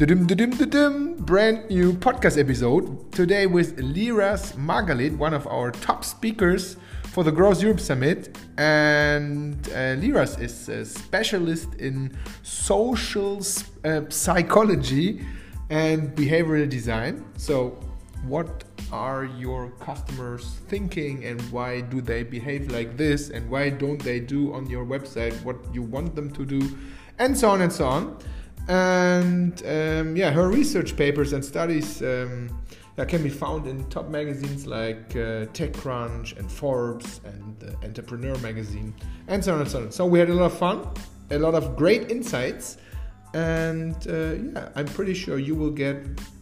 Brand new podcast episode. Today with Liraz Margalit, one of our top speakers for the Growth Europe Summit. And uh, Liraz is a specialist in social uh, psychology and behavioral design. So, what are your customers thinking and why do they behave like this? And why don't they do on your website what you want them to do? And so on and so on and um, yeah her research papers and studies um, can be found in top magazines like uh, TechCrunch and Forbes and uh, Entrepreneur magazine and so on and so on. So we had a lot of fun a lot of great insights. And uh, yeah i'm pretty sure you will get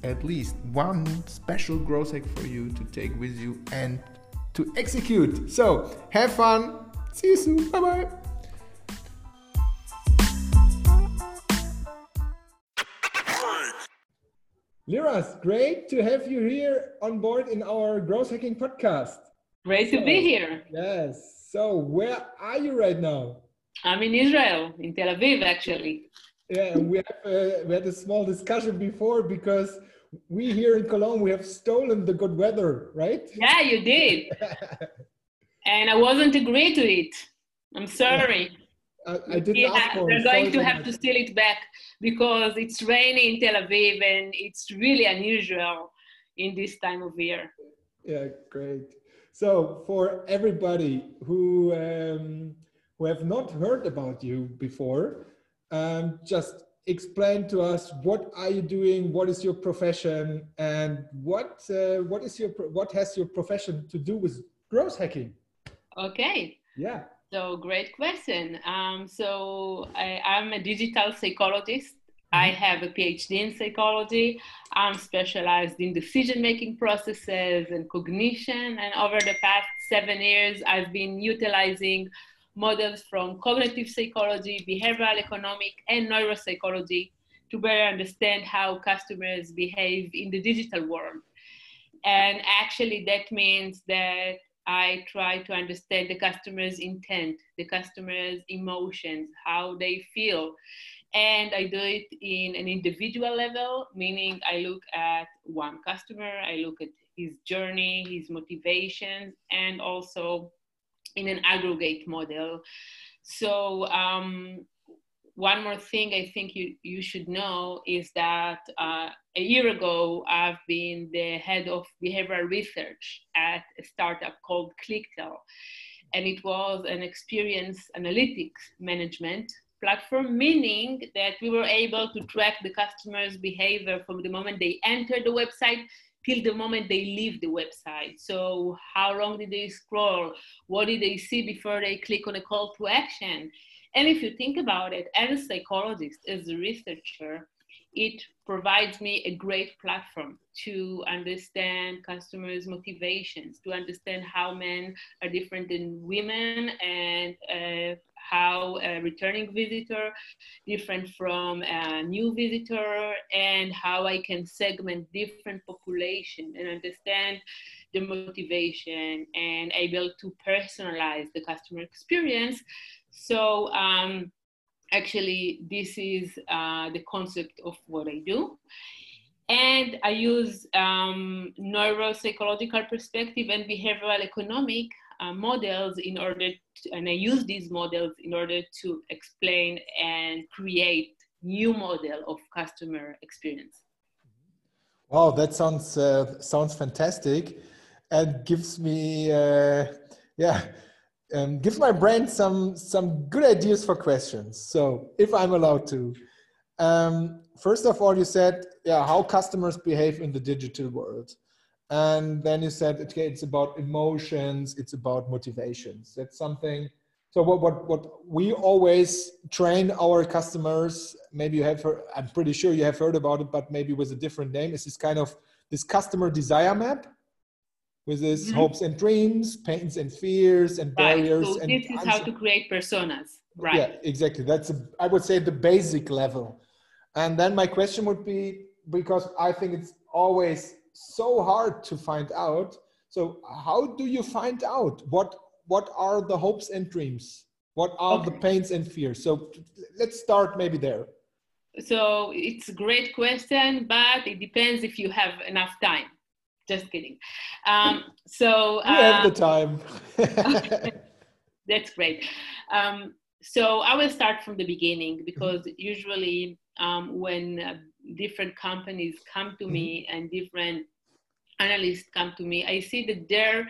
at least one special growth hack for you to take with you and to execute. So have fun. See you soon. Bye bye Liraz, great to have you here on board in our growth hacking podcast. Great to be here. Yes. So, where are you right now? I'm in Israel, in Tel Aviv, actually. Yeah, and we have uh, we had a small discussion before because we here in Cologne we have stolen the good weather, right? Yeah, you did, and I wasn't agree to it. I'm sorry. I, I didn't yeah, ask for They're going to have to steal it back because it's rainy in Tel Aviv and it's really unusual in this time of year. Yeah, great. So for everybody who um, who have not heard about you before, um, just explain to us what are you doing what is your profession and what uh, what is your what has your profession to do with growth hacking okay yeah so great question um, so I, i'm a digital psychologist I mm-hmm. have a PhD in psychology. I'm specialized in decision making processes and cognition. And over the past seven years, I've been utilizing models from cognitive psychology, behavioral economic, and neuropsychology to better understand how customers behave in the digital world. And actually, that means that I try to understand the customer's intent, the customer's emotions, how they feel. And I do it in an individual level, meaning I look at one customer, I look at his journey, his motivations, and also in an aggregate model. So um, one more thing I think you, you should know is that uh, a year ago, I've been the head of behavioral research at a startup called ClickTale. And it was an experience analytics management platform, meaning that we were able to track the customer's behavior from the moment they enter the website till the moment they leave the website. So how long did they scroll? What did they see before they click on a call to action? And if you think about it, as a psychologist, as a researcher, it provides me a great platform to understand customers' motivations, to understand how men are different than women, and uh, how a returning visitor different from a new visitor and how I can segment different population and understand the motivation and able to personalize the customer experience. So um, actually this is uh, the concept of what I do. And I use um, neuropsychological perspective and behavioral economic uh, models in order to, and I use these models in order to explain and create new model of customer experience. Wow, that sounds uh, sounds fantastic, and gives me uh, yeah, um, gives my brain some some good ideas for questions. So if I'm allowed to, um, first of all, you said yeah how customers behave in the digital world. And then you said okay it's about emotions it's about motivations. That's something so what what, what we always train our customers. Maybe you have heard, i'm pretty sure you have heard about it but maybe with a different name. Is this kind of this customer desire map with his mm-hmm. hopes and dreams pains and fears and barriers so and this is how to create personas right yeah exactly that's a, i would say the basic level and then my question would be because i think it's always so hard to find out. So how do you find out what what are the hopes and dreams? What are okay. the pains and fears? So let's start maybe there. so it's a great question, but it depends if you have enough time. Just kidding. Um, so we have the uh, time. that's great. Um, so I will start from the beginning because mm-hmm. usually um, when uh, different companies come to mm-hmm. me and different analysts come to me, I see that there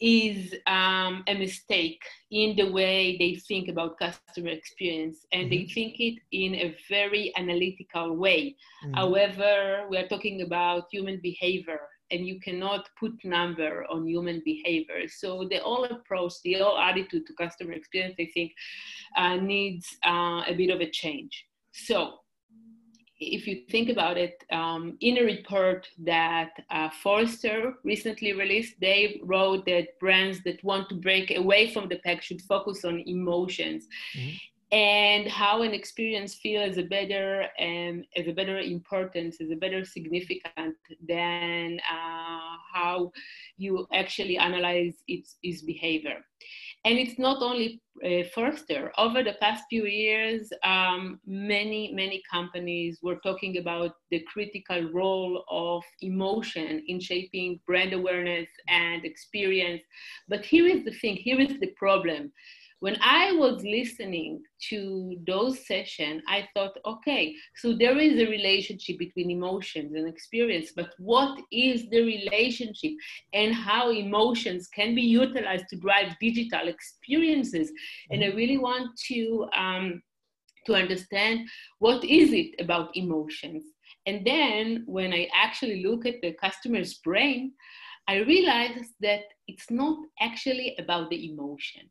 is um, a mistake in the way they think about customer experience and mm-hmm. they think it in a very analytical way. Mm-hmm. However, we are talking about human behavior and you cannot put number on human behavior. So the whole approach, the whole attitude to customer experience, I think, uh, needs uh, a bit of a change. So if you think about it, um, in a report that uh, Forrester recently released, they wrote that brands that want to break away from the pack should focus on emotions. Mm-hmm. And how an experience feels is a better um, as a better importance, as a better significant than uh, how you actually analyze its, its behavior. And it's not only uh, Forrester. Over the past few years, um, many, many companies were talking about the critical role of emotion in shaping brand awareness and experience. But here is the thing, here is the problem when I was listening to those sessions, I thought, okay, so there is a relationship between emotions and experience, but what is the relationship and how emotions can be utilized to drive digital experiences? And I mm-hmm. really want to um, to understand what is it about emotions. And then when I actually look at the customer's brain, I realized that it's not actually about the emotion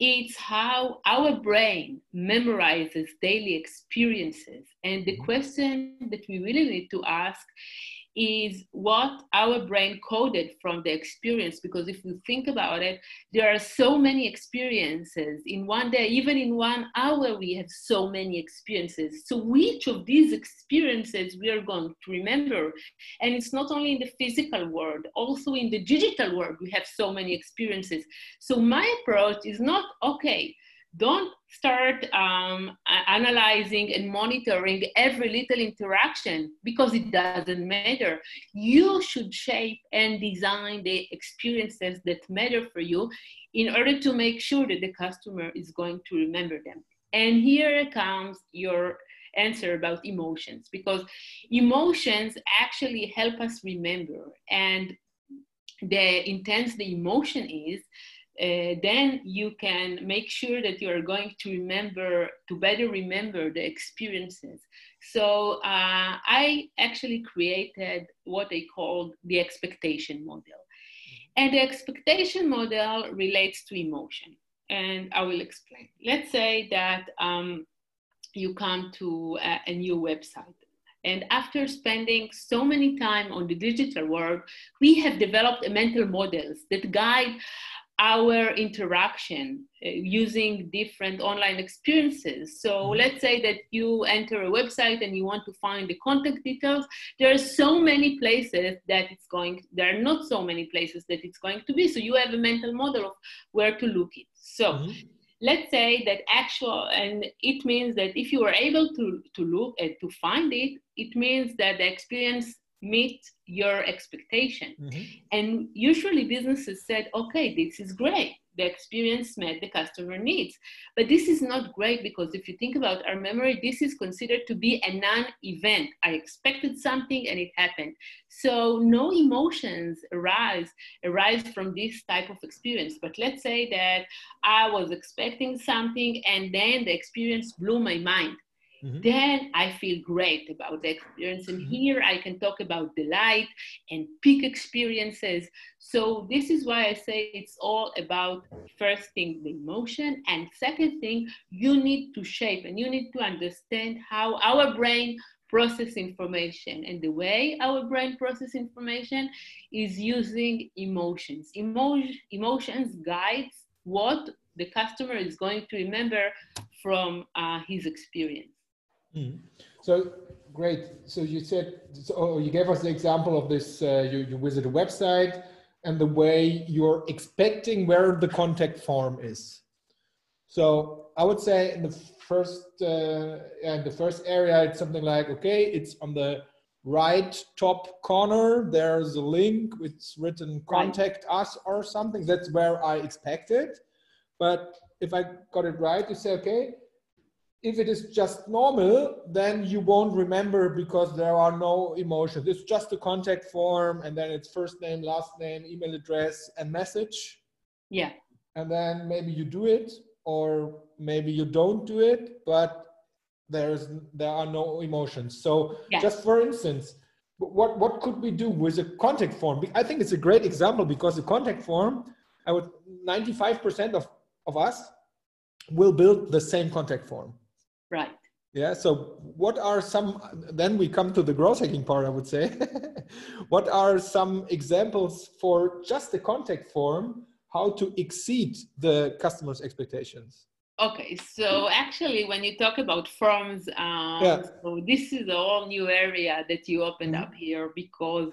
it's how our brain memorizes daily experiences. And the question that we really need to ask is what our brain coded from the experience. Because if you think about it, there are so many experiences in one day, even in one hour, we have so many experiences. So, which of these experiences we are going to remember? And it's not only in the physical world, also in the digital world, we have so many experiences. So, my approach is not okay don't start um, analyzing and monitoring every little interaction because it doesn't matter. You should shape and design the experiences that matter for you in order to make sure that the customer is going to remember them. And here comes your answer about emotions because emotions actually help us remember and the intense the emotion is uh, then you can make sure that you are going to remember, to better remember the experiences. So uh, I actually created what I called the expectation model. And the expectation model relates to emotion. And I will explain. Let's say that um, you come to a, a new website and after spending so many time on the digital world, we have developed mental models that guide our interaction uh, using different online experiences. So mm-hmm. let's say that you enter a website and you want to find the contact details. There are so many places that it's going, there are not so many places that it's going to be. So you have a mental model of where to look it. So mm-hmm. let's say that actual, and it means that if you are able to, to look and to find it, it means that the experience meet your expectation. Mm-hmm. And usually businesses said, okay, this is great. The experience met the customer needs. But this is not great because if you think about our memory, this is considered to be a non event. I expected something and it happened. So no emotions arise, arise from this type of experience. But let's say that I was expecting something and then the experience blew my mind mm-hmm. then I feel great about the experience. And mm-hmm. here I can talk about delight and peak experiences. So this is why I say it's all about first thing, the emotion, and second thing, you need to shape and you need to understand how our brain process information and the way our brain process information is using emotions Emo- emotions guides what the customer is going to remember from uh, his experience Mm. So great. So you said, so oh, you gave us the example of this. Uh, you, you visit a website and the way you're expecting where the contact form is. So I would say in the first uh, in the first area, it's something like okay, it's on the right top corner. There's a link. It's written "contact right. us" or something. That's where I expect it. But if I got it right, you say okay. If it is just normal, then you won't remember because there are no emotions. It's just a contact form, and then it's first name, last name, email address, and message. Yeah. And then maybe you do it or maybe you don't do it but there's there are no emotions so yeah. just for instance what what could we do with a contact form i think it's a great example because the contact form i would 95% of of us will build the same contact form right yeah so what are some then we come to the growth hacking part i would say what are some examples for just the contact form how to exceed the customer's expectations? Okay, so actually, when you talk about forms, um, yeah. so this is a whole new area that you opened mm-hmm. up here because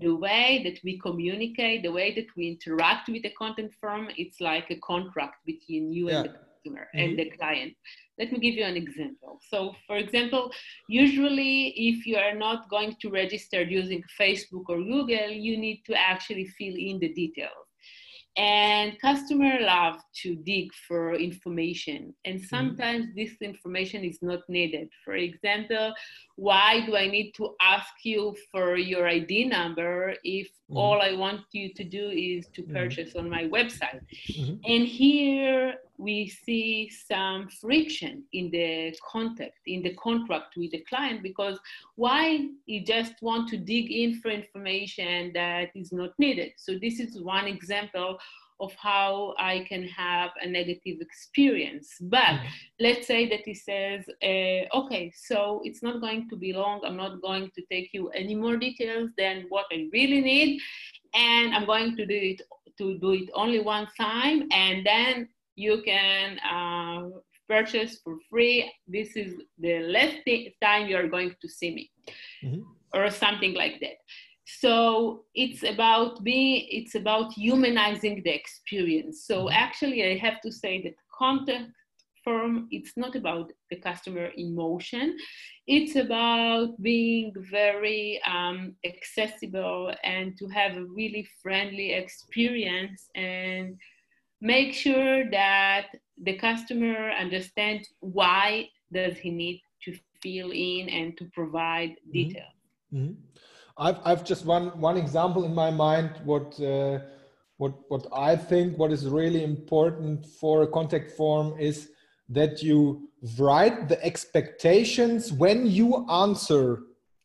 the way that we communicate, the way that we interact with the content form, it's like a contract between you yeah. and the customer mm-hmm. and the client. Let me give you an example. So, for example, usually if you are not going to register using Facebook or Google, you need to actually fill in the details and customer love to dig for information and mm-hmm. sometimes mm-hmm. this information is not needed for example why do i need to ask you for your id number if mm-hmm. all i want you to do is to mm-hmm. purchase mm-hmm. on my website mm-hmm. and here we see some friction in the contact in the contract with the client because why you just want to dig in for information that is not needed so this is one example of how I can have a negative experience. But mm-hmm. let's say that he says, uh, okay, so it's not going to be long. I'm not going to take you any more details than what I really need. And I'm going to do it to do it only one time. And then you can uh, purchase for free. This is the last time you're going to see me. Mm-hmm. Or something like that so it's about being it's about humanizing the experience so mm-hmm. actually i have to say that contact form it's not about the customer emotion it's about being very um, accessible and to have a really friendly experience and make sure that the customer understands why does he need to fill in and to provide mm-hmm. details mm-hmm. I've, I've just one, one example in my mind what, uh, what, what I think what is really important for a contact form is that you write the expectations when you answer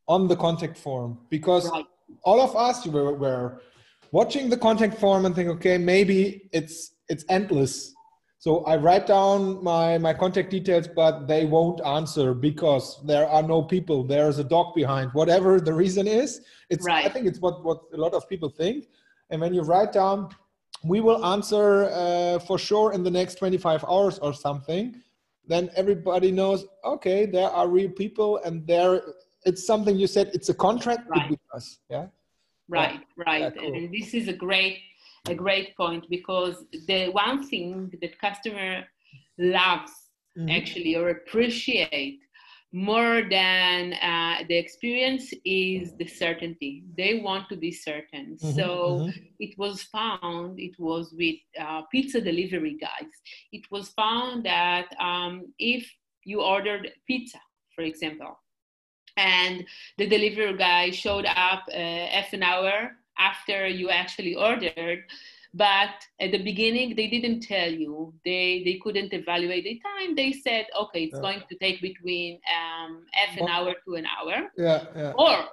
on the contact form because right. all of us were, were watching the contact form and think okay maybe it's it's endless so I write down my, my contact details, but they won't answer because there are no people. There's a dog behind, whatever the reason is. It's, right. I think it's what, what a lot of people think. And when you write down, we will answer uh, for sure in the next 25 hours or something, then everybody knows, okay, there are real people and there, it's something you said, it's a contract right. with us. Yeah. Right, yeah. right. Yeah, cool. And this is a great a great point because the one thing that customer loves mm-hmm. actually or appreciate more than uh, the experience is the certainty they want to be certain mm-hmm, so mm-hmm. it was found it was with uh, pizza delivery guys it was found that um, if you ordered pizza for example and the delivery guy showed up uh, half an hour after you actually ordered but at the beginning they didn't tell you they they couldn't evaluate the time they said okay it's yeah. going to take between um, half an hour to an hour yeah, yeah. or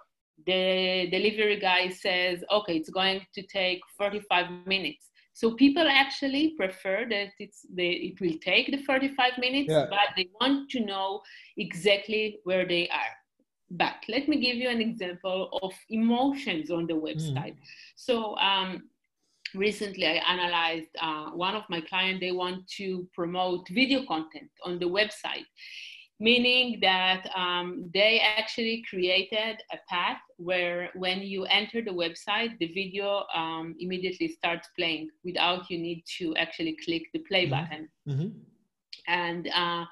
the delivery guy says okay it's going to take 45 minutes so people actually prefer that it's the, it will take the 45 minutes yeah. but they want to know exactly where they are but let me give you an example of emotions on the website. Mm. So um, recently I analyzed uh, one of my clients, they want to promote video content on the website, meaning that um, they actually created a path where when you enter the website, the video um, immediately starts playing without you need to actually click the play mm-hmm. button. Mm-hmm. And uh,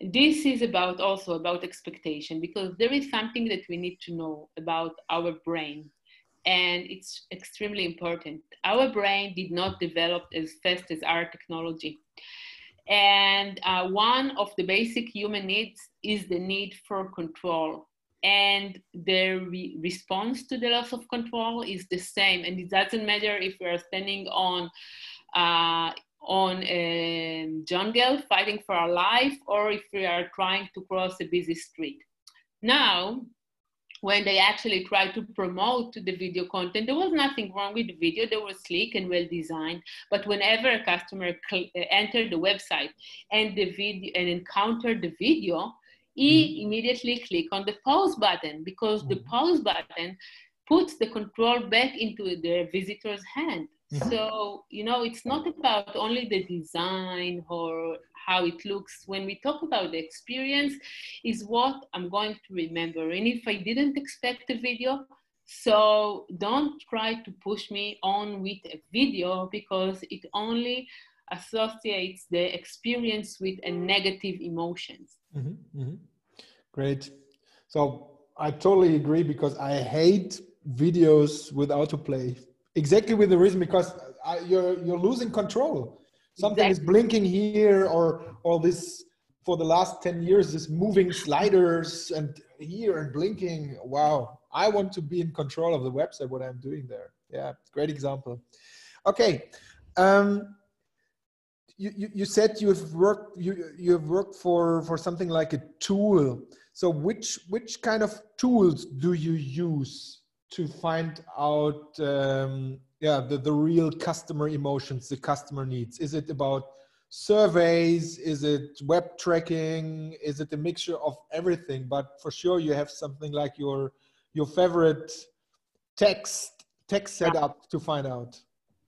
this is about also about expectation because there is something that we need to know about our brain and it's extremely important. Our brain did not develop as fast as our technology. And uh, one of the basic human needs is the need for control. And the re- response to the loss of control is the same. And it doesn't matter if we are standing on uh, on a jungle fighting for our life or if we are trying to cross a busy street. Now, when they actually tried to promote the video content, there was nothing wrong with the video. They were sleek and well designed. But whenever a customer uh, entered the website and the video and encountered the video, he mm-hmm. immediately click on the pause button because mm-hmm. the pause button puts the control back into the visitor's hand. Mm-hmm. So, you know, it's not about only the design or how it looks. When we talk about the experience, is what I'm going to remember. And if I didn't expect a video, so don't try to push me on with a video because it only associates the experience with a negative emotions. Mm-hmm, mm-hmm. Great. So I totally agree because I hate videos with autoplay exactly with the reason because I, you're you're losing control. Something exactly. is blinking here, or or this for the last ten years, this moving sliders and here and blinking. Wow, I want to be in control of the website. What I'm doing there. Yeah, great example. Okay. Um, you, you, you said you've worked you you've worked for for something like a tool so which which kind of tools do you use to find out um, yeah the, the real customer emotions the customer needs. Is it about surveys? Is it web tracking? Is it a mixture of everything? But for sure you have something like your your favorite text text setup to find out.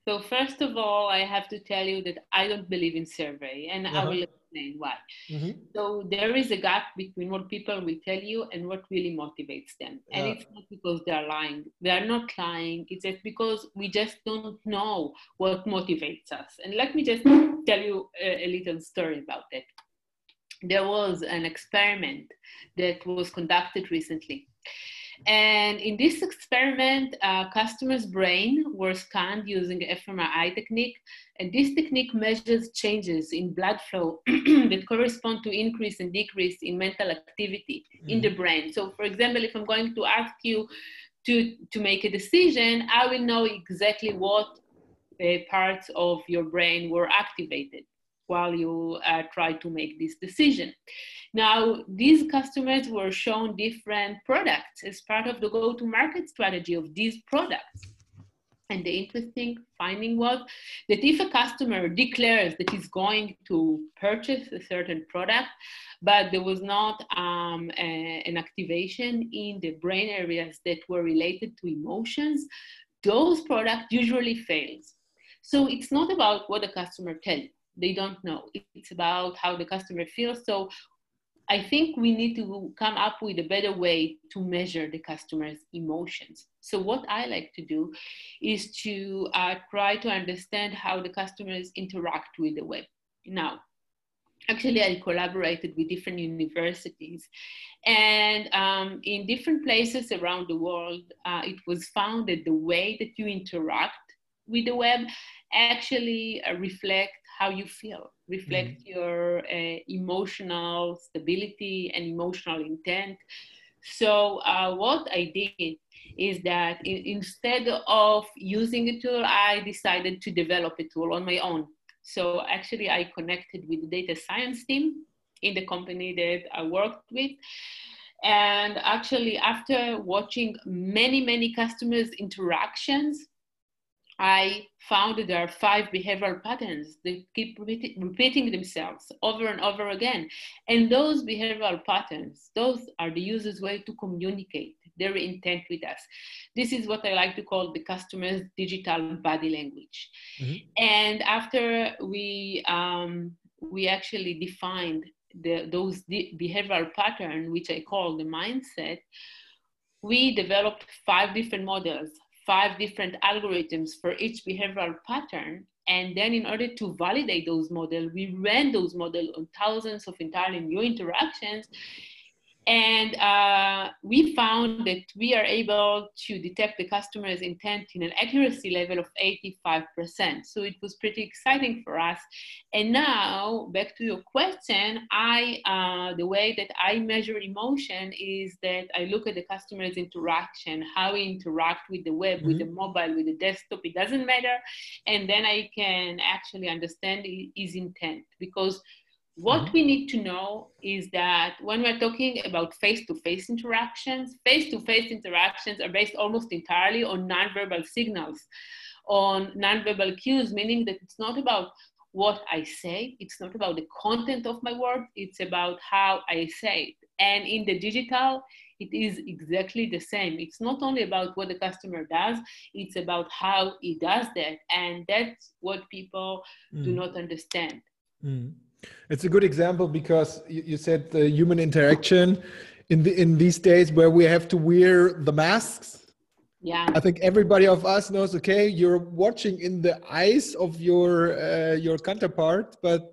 So first of all i have to tell you that i don't believe in survey and uh-huh. i will explain why. Mm-hmm. So there is a gap between what people will tell you and what really motivates them. Yeah. And it's not because they're lying. They are not lying. It's just because we just don't know what motivates us. And let me just tell you a, a little story about that. There was an experiment that was conducted recently and in this experiment, uh, customers' brain were scanned using fMRI technique. And this technique measures changes in blood flow that correspond to increase and decrease in mental activity mm-hmm. in the mm-hmm. brain. So for example, if I'm going to ask you to, to make a decision, I will know exactly what uh, parts of your brain were activated while you uh, try to make this decision. Now, these customers were shown different products as part of the go to market strategy of these products. And the interesting finding was that if a customer declares that he's going to purchase a certain product, but there was not um, a, an activation in the brain areas that were related to emotions, those products usually fails. So it's not about what the customer tells they don't know. It's about how the customer feels. So I think we need to come up with a better way to measure the customer's emotions. So, what I like to do is to uh, try to understand how the customers interact with the web. Now, actually, I collaborated with different universities, and um, in different places around the world, uh, it was found that the way that you interact with the web actually uh, reflect how you feel, reflect mm-hmm. your uh, emotional stability and emotional intent. So, uh, what I did is that in, instead of using a tool, I decided to develop a tool on my own. So, actually, I connected with the data science team in the company that I worked with. And actually, after watching many, many customers' interactions, I found that there are five behavioral patterns that keep repeating themselves over and over again. And those behavioral patterns, those are the user's way to communicate their intent with us. This is what I like to call the customer's digital body language. Mm-hmm. And after we, um, we actually defined the, those behavioral patterns, which I call the mindset, we developed five different models five different algorithms for each behavioral pattern. And then in order to validate those models, we ran those models on thousands of entirely new interactions and uh, we found that we are able to detect the customer's intent in an accuracy level of 85%. So it was pretty exciting for us. And now, back to your question, I uh, the way that I measure emotion is that I look at the customer's interaction, how he interact with the web, mm-hmm. with the mobile, with the desktop. It doesn't matter, and then I can actually understand his intent because what mm-hmm. we need to know is that when we're talking about face to face interactions, face to face interactions are based almost entirely on nonverbal signals, on nonverbal cues, meaning that it's not about what I say, it's not about the content of my word, it's about how I say it. And in the digital, it is exactly the same. It's not only about what the customer does, it's about how he does that. And that's what people mm. do not understand. Mm. It's a good example because you, said the human interaction in the in these days where we have to wear the masks. Yeah, I think everybody of us knows. Okay, you're watching in the eyes of your uh, your counterpart, but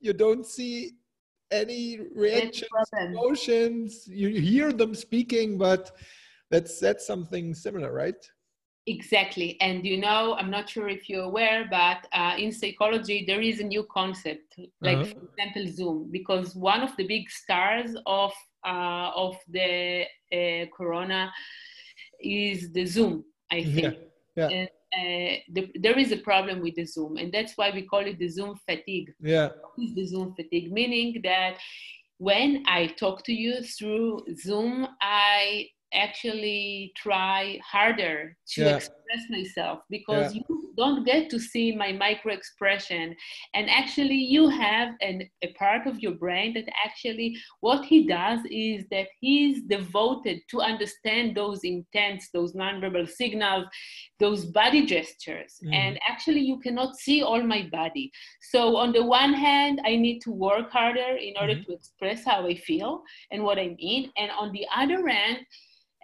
you don't see any reactions, emotions. You hear them speaking, but that's that's something similar, right? Exactly. And you know, I'm not sure if you're aware, but uh, in psychology, there is a new concept, like, uh-huh. for example, Zoom, because one of the big stars of, uh, of the uh, corona is the Zoom, I think. Yeah. yeah. And, uh, the, there is a problem with the Zoom, and that's why we call it the Zoom fatigue. Yeah. What is the Zoom fatigue? Meaning that when I talk to you through Zoom, I actually try harder to yeah. express myself because yeah. you don't get to see my micro expression and actually you have an, a part of your brain that actually what he does is that he's devoted to understand those intents those nonverbal signals those body gestures mm. and actually you cannot see all my body so on the one hand i need to work harder in order mm-hmm. to express how i feel and what i mean and on the other hand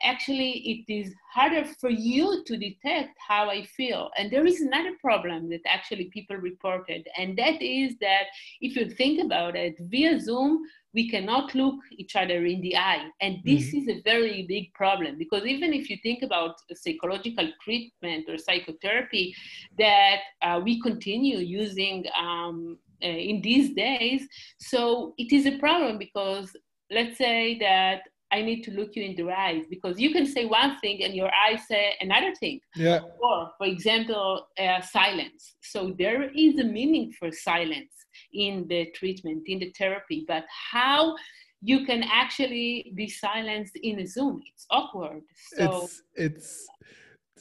actually it is harder for you to detect how I feel. And there is another problem that actually people reported, and that is that if you think about it, via Zoom, we cannot look each other in the eye. And this mm-hmm. is a very big problem because even if you think about psychological treatment or psychotherapy that uh, we continue using um, uh, in these days, so it is a problem because let's say that I need to look you in the eyes because you can say one thing and your eyes say another thing. Yeah. Or, for example, uh, silence. So there is a meaning for silence in the treatment, in the therapy, but how you can actually be silenced in a Zoom, it's awkward. So it's, it's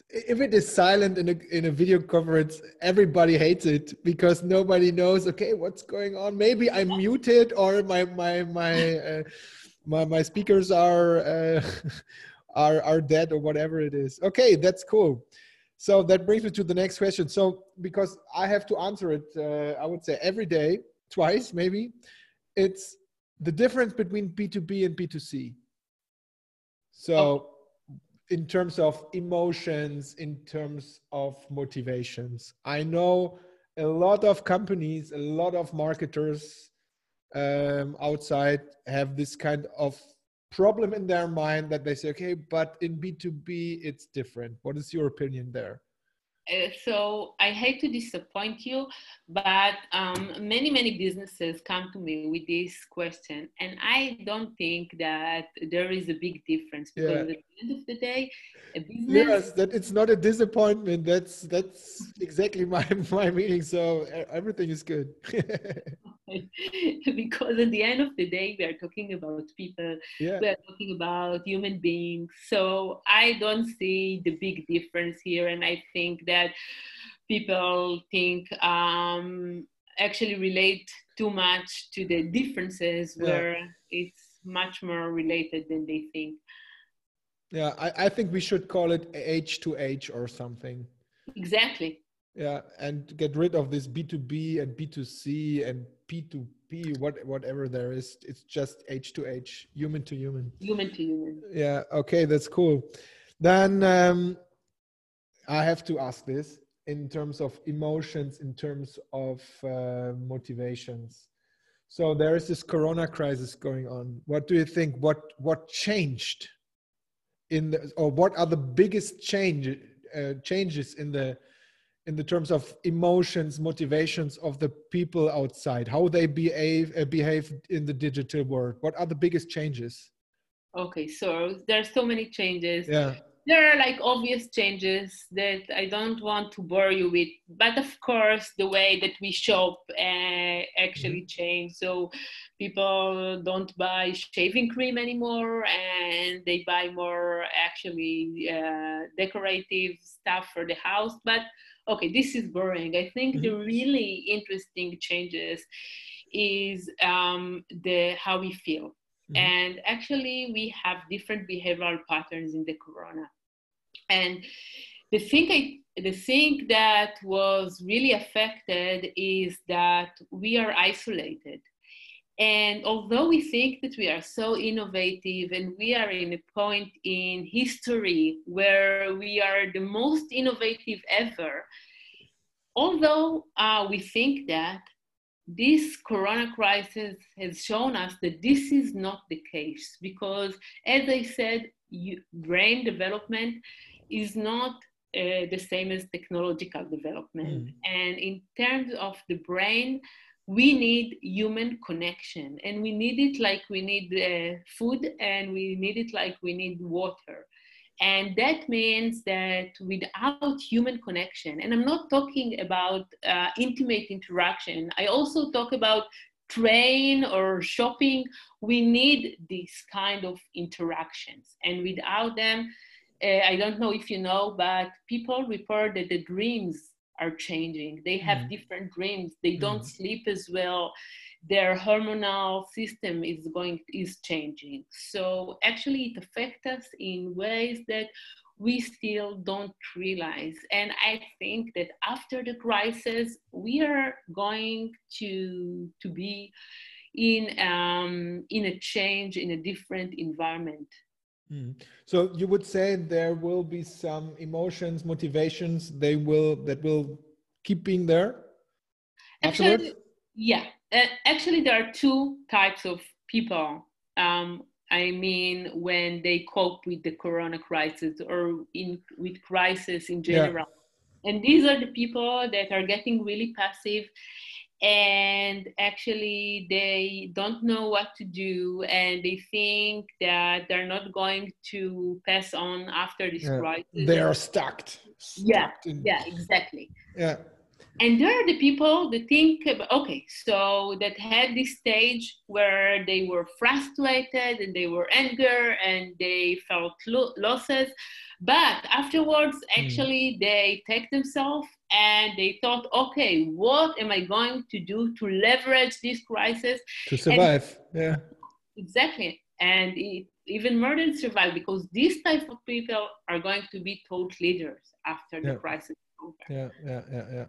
if it is silent in a in a video conference, everybody hates it because nobody knows. Okay, what's going on? Maybe I'm muted or my my my. Uh, my, my speakers are uh, are are dead or whatever it is. Okay that's cool. So that brings me to the next question. So because i have to answer it uh, i would say every day twice maybe it's the difference between b2b and b2c so oh. in terms of emotions in terms of motivations. I know a lot of companies a lot of marketers um, outside have this kind of problem in their mind that they say, okay, but in B2B, it's different. What is your opinion there? Uh, so I hate to disappoint you, but um, many, many businesses come to me with this question, and I don't think that there is a big difference because yeah. at the end of the day, a business. Yes, that it's not a disappointment. That's that's exactly my my meaning. So everything is good. because at the end of the day, we are talking about people. Yeah. We are talking about human beings. So I don't see the big difference here, and I think that that people think um, actually relate too much to the differences where yeah. it's much more related than they think. Yeah, I, I think we should call it H to H or something. Exactly. Yeah, and get rid of this B2B and B2C and P2P, what, whatever there is. It's just H to H, human to human. Human to human. Yeah, okay, that's cool. Then um, I have to ask this. in terms of emotions, in terms of uh, motivations. So there is this Corona crisis going on. What do you think? What what changed in the, or what are the biggest change uh, changes in the in the terms of emotions, motivations of the people outside? How they behave uh, behave in the digital world? What are the biggest changes? Okay, so there's so many changes. Yeah there are like obvious changes that I don't want to bore you with, but of course the way that we shop uh, actually mm-hmm. changed. So people don't buy shaving cream anymore, and they buy more actually uh, decorative stuff for the house. But okay, this is boring. I think mm-hmm. the really interesting changes is um, the how we feel. Mm-hmm. And actually, we have different behavioral patterns in the corona. And the thing I, the thing that was really affected is that we are isolated. And although we think that we are so innovative and we are in a point in history where we are the most innovative ever, although uh, we think that, this corona crisis has shown us that this is not the case because, as I said, you, brain development is not uh, the same as technological development. Mm. And in terms of the brain, we need human connection and we need it like we need uh, food and we need it like we need water. And that means that without human connection, and I'm not talking about uh, intimate interaction, I also talk about train or shopping, we need these kind of interactions. And without them, uh, I don't know if you know, but people report that the dreams are changing. They have mm. different dreams. They don't mm. sleep as well. Their hormonal system is going is changing. So actually, it affects us in ways that we still don't realize. And I think that after the crisis, we are going to to be in um, in a change in a different environment Mm. So you would say there will be some emotions, motivations. They will that will keep being there. Actually, afterwards? yeah. Uh, actually, there are two types of people. Um, I mean, when they cope with the Corona crisis or in with crisis in general, yeah. and these are the people that are getting really passive and actually they don't know what to do and they think that they're not going to pass on after this yeah, crisis. They are stuck, stuck yeah in... yeah exactly. Yeah and there are the people that think okay so that had this stage where they were frustrated and they were anger and they felt lo- losses but afterwards hmm. actually mm. they take themselves and they thought, okay, what am I going to do to leverage this crisis to survive? And, yeah, exactly, and it, even more than survive because these type of people are going to be thought leaders after yeah. the crisis. Yeah, yeah, yeah, yeah.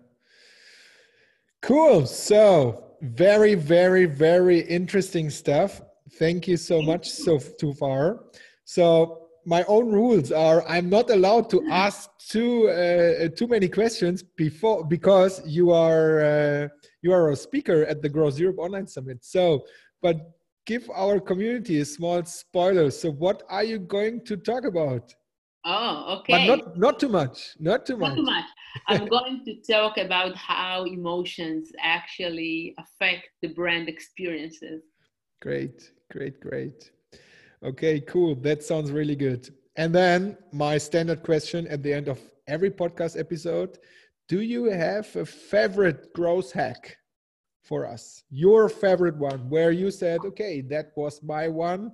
Cool. So very, very, very interesting stuff. Thank you so much so too far. So my own rules are I'm not allowed to ask too uh, too many questions before because you are uh, you are a speaker at the Growth Europe Online Summit. So, but give our community a small spoiler. So, what are you going to talk about? Oh, okay. But not not too much. Not too much. Not too much. I'm going to talk about how emotions actually affect the brand experiences. Great, great, great. Okay, cool. That sounds really good. And then my standard question at the end of every podcast episode Do you have a favorite growth hack for us? Your favorite one where you said, okay, that was my one,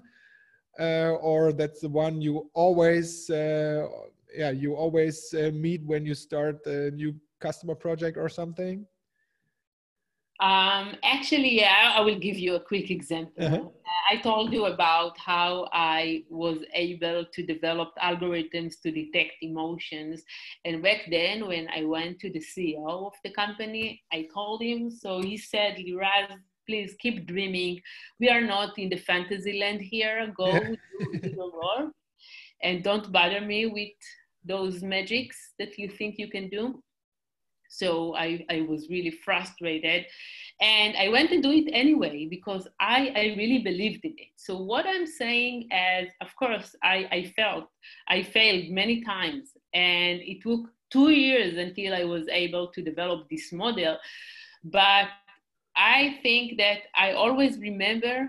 or that's the one you always, uh, yeah, you always uh, meet when you start a new customer project or something? Um, actually, yeah, I will give you a quick example. Uh-huh. I told you about how I was able to develop algorithms to detect emotions. And back then, when I went to the CEO of the company, I told him, so he said, Liraz, please keep dreaming. We are not in the fantasy land here. Go to the world and don't bother me with those magics that you think you can do. So I, I was really frustrated. And I went to do it anyway because I, I really believed in it. So what I'm saying is, of course, I, I felt I failed many times, and it took two years until I was able to develop this model. But I think that I always remember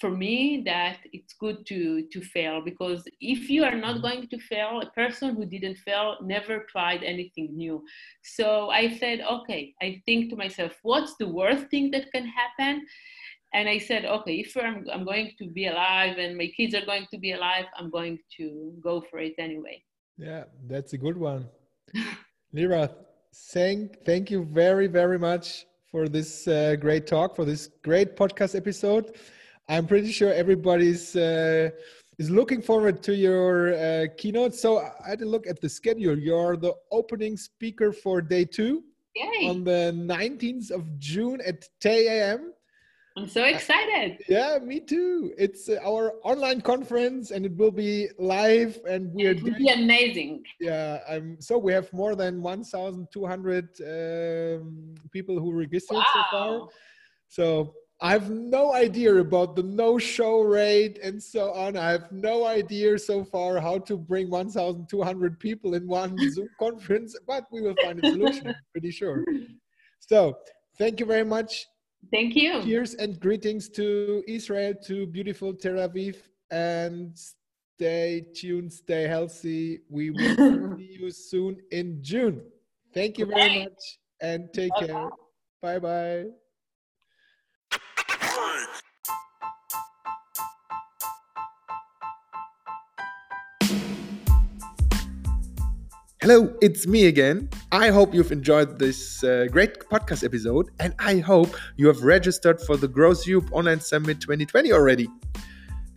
for me that it's good to to fail because if you are not mm-hmm. going to fail a person who didn't fail never tried anything new. So i said okay i think to myself what's the worst thing that can happen? And i said okay if i'm, I'm going to be alive and my kids are going to be alive i'm going to go for it anyway. Yeah that's a good one. Liraz thank thank you very very much for this uh, great talk for this great podcast episode I'm pretty sure everybody's uh, is looking forward to your uh, keynote. So I had a look at the schedule. You're the opening speaker for day two Yay. on the 19th of June at 10 a.m. I'm so excited. Yeah, me too. It's uh, our online conference and it will be live and we're it will doing, be amazing. Yeah, I'm so we have more than 1,200 um, people who registered wow. so far. So I have no idea about the no show rate and so on. I have no idea so far how to bring 1,200 people in one Zoom conference, but we will find a solution, pretty sure. So, thank you very much. Thank you. Cheers and greetings to Israel, to beautiful Tel Aviv, and stay tuned, stay healthy. We will see you soon in June. Thank you very much and take care. Bye bye. Hello, it's me again. I hope you've enjoyed this uh, great podcast episode, and I hope you have registered for the Growth Online Summit 2020 already.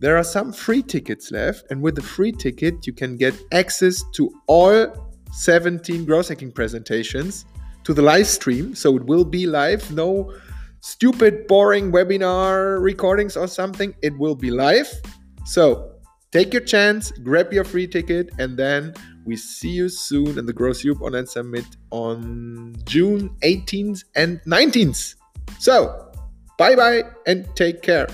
There are some free tickets left, and with the free ticket, you can get access to all 17 growth hacking presentations to the live stream. So it will be live, no stupid, boring webinar recordings or something. It will be live. So take your chance, grab your free ticket, and then we see you soon in the Growth Europe Online Summit on June 18th and 19th. So, bye bye and take care.